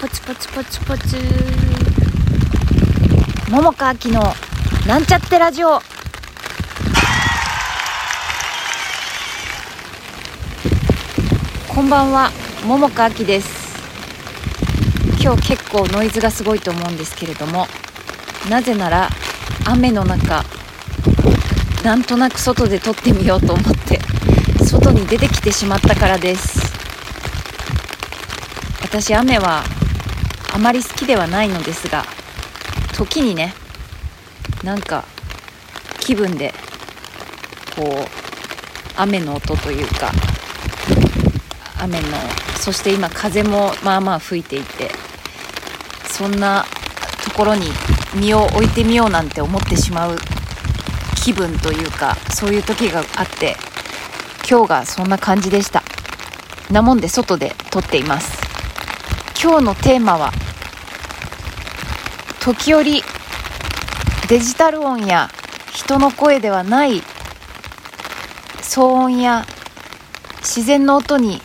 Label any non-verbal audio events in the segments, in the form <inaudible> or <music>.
ポチポチポチポチ。桃川きのなんちゃってラジオ。こんばんは桃川きです。今日結構ノイズがすごいと思うんですけれどもなぜなら雨の中なんとなく外で撮ってみようと思って外に出てきてしまったからです。私雨はあまり好きではないのですが時にねなんか気分でこう雨の音というか雨のそして今風もまあまあ吹いていてそんなところに身を置いてみようなんて思ってしまう気分というかそういう時があって今日がそんな感じでした。なもんで外で撮っています。今日のテーマは時折デジタル音や人の声ではない騒音や自然の音に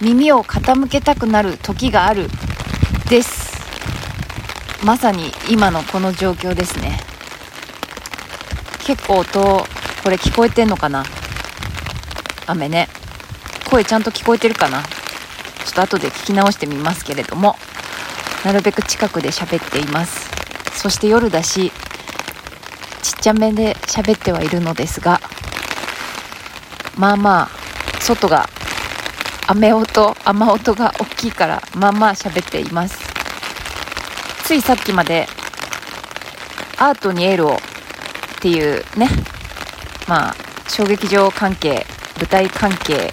耳を傾けたくなる時があるです。まさに今のこの状況ですね。結構音これ聞こえてんのかな？雨ね。声ちゃんと聞こえてるかな？ちょっと後で聞き直してみますけれどもなるべく近くで喋っています。そして夜だしちっちゃめで喋ってはいるのですがまあまあ外が雨音雨音が大きいからまあまあ喋っています。ついさっきまでアートにエールをっていうねまあ小劇場関係舞台関係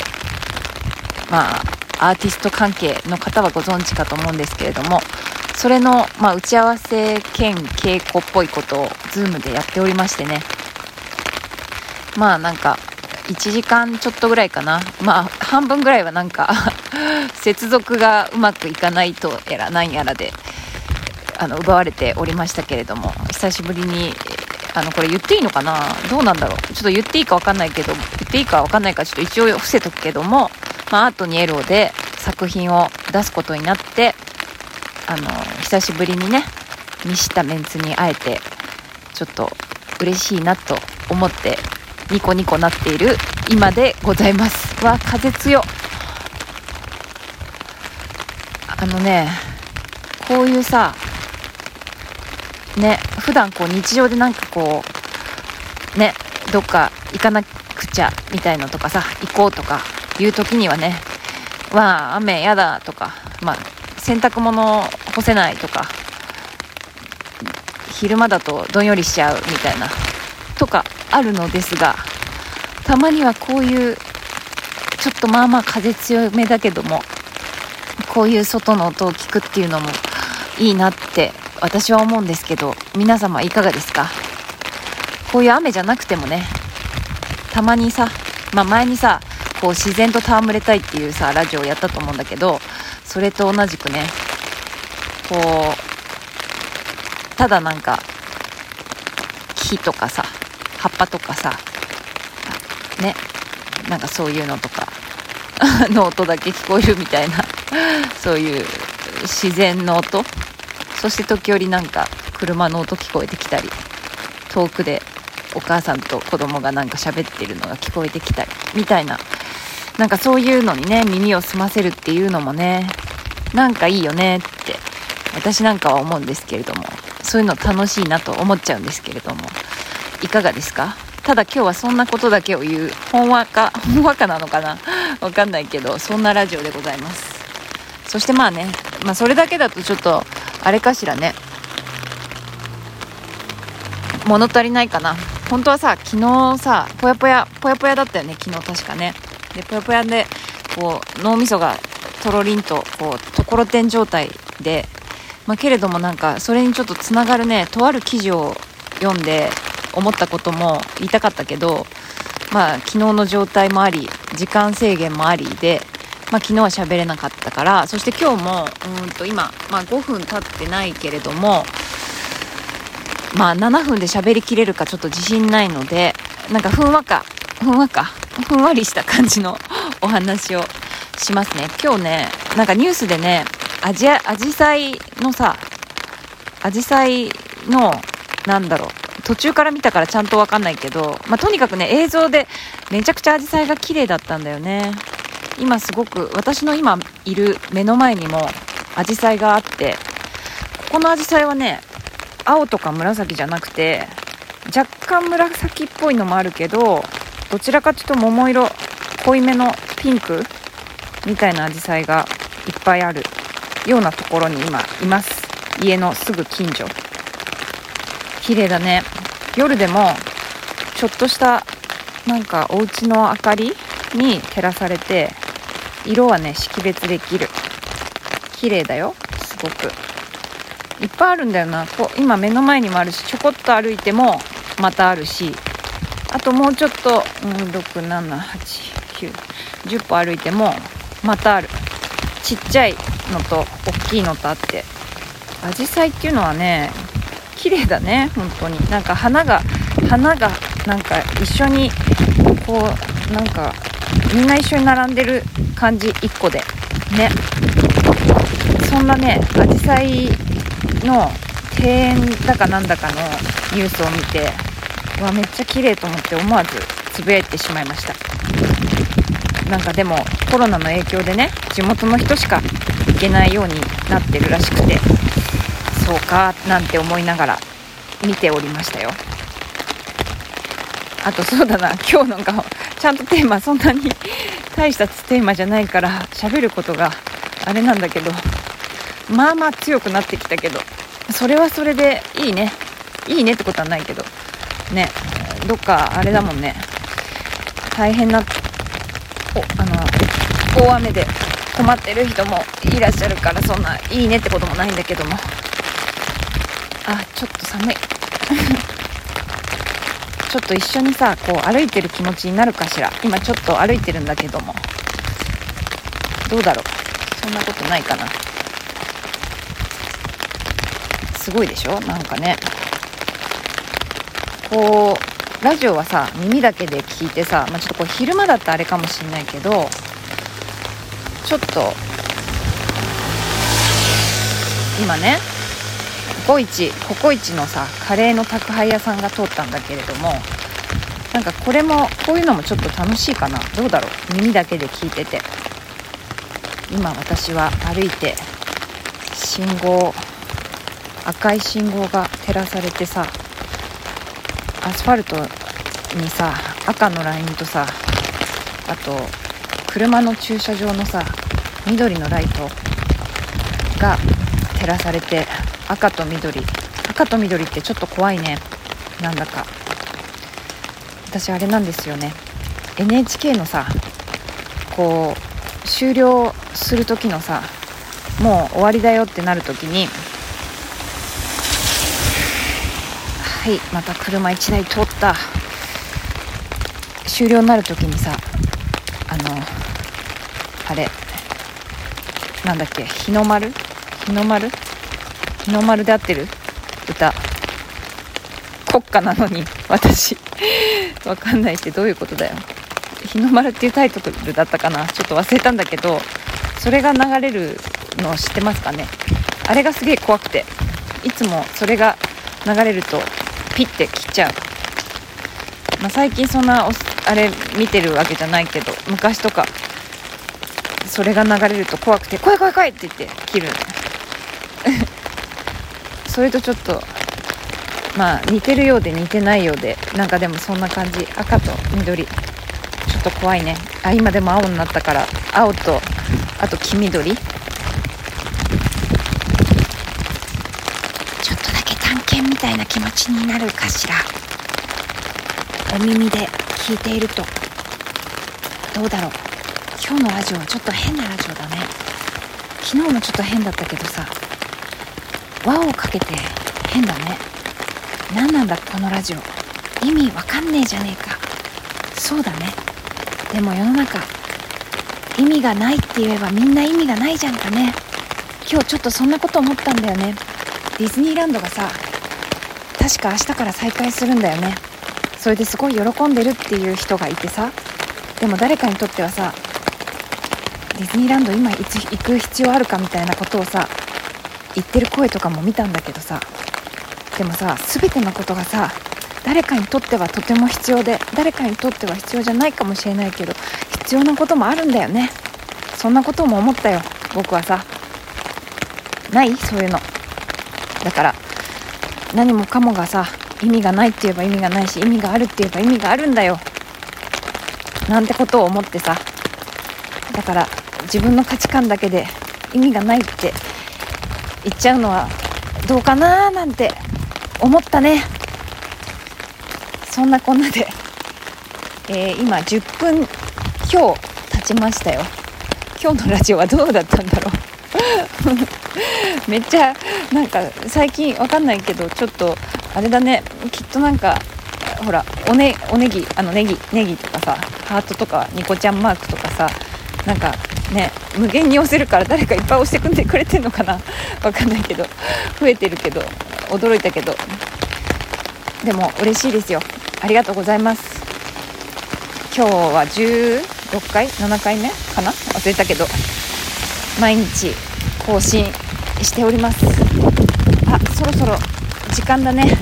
まあアーティスト関係の方はご存知かと思うんですけれどもそれの、まあ、打ち合わせ兼稽古っぽいことを Zoom でやっておりましてね。まあなんか1時間ちょっとぐらいかな。まあ半分ぐらいはなんか <laughs> 接続がうまくいかないとやらなんやらであの奪われておりましたけれども久しぶりにあのこれ言っていいのかな？どうなんだろう？ちょっと言っていいか分かんないけど言っていいか分かんないからちょっと一応伏せとくけどもまあ、アートにエロで作品を出すことになってあの久しぶりにね見したメンツに会えてちょっと嬉しいなと思ってニコニコなっている今でございます。わ風強あのねこういうさね普段こう日常でなんかこうねどっか行かなくちゃみたいのとかさ行こうとかいう時にはね、まあ、雨やだとか、まあ、洗濯物干せないとか、昼間だとどんよりしちゃうみたいな、とかあるのですが、たまにはこういう、ちょっとまあまあ風強めだけども、こういう外の音を聞くっていうのもいいなって私は思うんですけど、皆様いかがですか？こういう雨じゃなくてもね、たまにさ、まあ前にさ、こう自然と戯れたいっていうさラジオをやったと思うんだけどそれと同じくねこうただなんか木とかさ葉っぱとかさねなんかそういうのとか <laughs> の音だけ聞こえるみたいな <laughs> そういう自然の音。そして時折なんか車の音聞こえてきたり遠くでお母さんと子供がなんか喋ってるのが聞こえてきたりみたいな。なんかそういうのにね、耳を澄ませるっていうのもね、なんかいいよねって、私なんかは思うんですけれども、そういうの楽しいなと思っちゃうんですけれども、いかがですか？ただ今日はそんなことだけを言う、ほんわか、<laughs> ほんわかなのかな？わかんないけど、そんなラジオでございます。そしてまあね、まあそれだけだとちょっと、あれかしらね、物足りないかな。本当はさ、昨日さ、ぽやぽや、ぽやぽやだったよね、昨日確かね。でぽやぽやでこう脳みそがとろりんとこうところてん状態で、まあ、けれどもなんかそれにちょっとつながるねとある記事を読んで思ったことも言いたかったけど、まあ、昨日の状態もあり時間制限もありで、まあ、昨日は喋れなかったからそして今日もうんと今、まあ、5分経ってないけれども、まあ、7分で喋りきれるかちょっと自信ないのでなんかふんわかふんわかふんわりした感じのお話をしますね。今日ねなんかニュースでねアジアアジサイのさアジサイのなんだろう途中から見たからちゃんと分かんないけど、まあ、とにかくね映像でめちゃくちゃアジサイが綺麗だったんだよね。今すごく私の今いる目の前にもアジサイがあってここのアジサイはね青とか紫じゃなくて若干紫っぽいのもあるけどどちらかというと桃色濃いめのピンクみたいなアジサイがいっぱいある。ようなところに今います。家のすぐ近所。綺麗だね。夜でもちょっとしたなんかお家の明かりに照らされて色はね識別できる。綺麗だよすごく。いっぱいあるんだよな。こ今目の前にもあるしちょこっと歩いてもまたあるし。あともうちょっと、うん、678910歩歩いてもまたある。ちっちゃいのと大きいのとあって。アジサイっていうのはね綺麗だね本当に。なんか花が花がなんか一緒にこうなんかみんな一緒に並んでる感じ1個で。ね。そんなねアジサイの庭園だかなんだかのニュースを見てうわめっちゃ綺麗と思って思わずつぶやいてしまいました。なんかでもコロナの影響でね地元の人しか行けないようになってるらしくてそうかなんて思いながら見ておりましたよ。あとそうだな今日なんかちゃんとテーマそんなに大したテーマじゃないから喋ることがあれなんだけどまあまあ強くなってきたけどそれはそれでいいね。いいねってことはないけどねどっかあれだもんね。大変なおあの大雨で困ってる人もいらっしゃるからそんないいねってこともないんだけども。あちょっと寒い。<laughs> ちょっと一緒にさこう歩いてる気持ちになるかしら。今ちょっと歩いてるんだけども。どうだろう。そんなことないかな。すごいでしょ？なんかね。こうラジオはさ耳だけで聞いてさ、まあ、ちょっとこう昼間だったらあれかもしんないけどちょっと。今ねココイチココイチのさカレーの宅配屋さんが通ったんだけれどもなんかこれもこういうのもちょっと楽しいかな。どうだろう？耳だけで聞いてて。今私は歩いて信号赤い信号が照らされてさアスファルトにさ赤のラインとさあと車の駐車場のさ緑のライトが照らされて赤と緑。赤と緑ってちょっと怖いね。なんだか。私あれなんですよね。NHK のさこう終了する時のさもう終わりだよってなる時にはいまた車1台通った。終了になる時にさあのあれなんだっけ日の丸？日の丸？日の丸で合ってる？歌。国歌なのに私。<laughs> わかんないってどういうことだよ。日の丸っていうタイトルだったかな？ちょっと忘れたんだけどそれが流れるの知ってますかね？あれがすげえ怖くて。いつもそれが流れるとピッて切っちゃう、まあ、最近そんなあれ見てるわけじゃないけど昔とかそれが流れると怖くて「怖い怖い怖い!」って言って切る。<laughs> それとちょっとまあ似てるようで似てないようでなんかでもそんな感じ。赤と緑。ちょっと怖いね。あ今でも青になったから青とあと黄緑。ちょっとだけ探検みたいな気持ちになるかしら。耳で聞いていると。どうだろう。今日のラジオはちょっと変なラジオだね。昨日もちょっと変だったけどさ。輪をかけて変だね。何なんだこのラジオ。意味わかんねえじゃねえか。そうだね。でも世の中意味がないって言えばみんな意味がないじゃんかね。今日ちょっとそんなこと思ったんだよね。ディズニーランドがさ確か明日から再開するんだよね。それですごい喜んでるっていう人がいてさでも誰かにとってはさディズニーランド今いつ行く必要あるかみたいなことをさ言ってる声とかも見たんだけどさでもさ全てのことがさ誰かにとってはとても必要で誰かにとっては必要じゃないかもしれないけど必要なこともあるんだよね。そんなことも思ったよ僕はさ。ない？そういうの。だから何もかもがさ意味がないって言えば意味がないし意味があるって言えば意味があるんだよ。なんてことを思ってさ。だから自分の価値観だけで意味がないって言っちゃうのはどうかなーなんて思ったね。そんなこんなで、えー、今10分今日経ちましたよ。今日のラジオはどうだったんだろう。<laughs> めっちゃなんか最近わかんないけどちょっとあれだね。きっとなんかほらおねおねぎあのネギネギとかさハートとかニコちゃんマークとかさなんかね無限に押せるから誰かいっぱい押してくんでくれてんのかな？<laughs> わかんないけど増えてるけど驚いたけど。でも嬉しいですよ。ありがとうございます。今日は16回？7回目かな？忘れたけど。毎日更新しております。あそろそろ時間だね。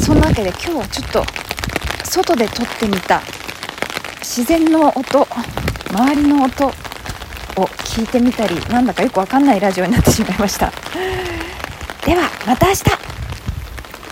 そんなわけで今日はちょっと外で撮ってみた。自然の音周りの音を聞いてみたりなんだかよくわかんないラジオになってしまいました。ではまた明日。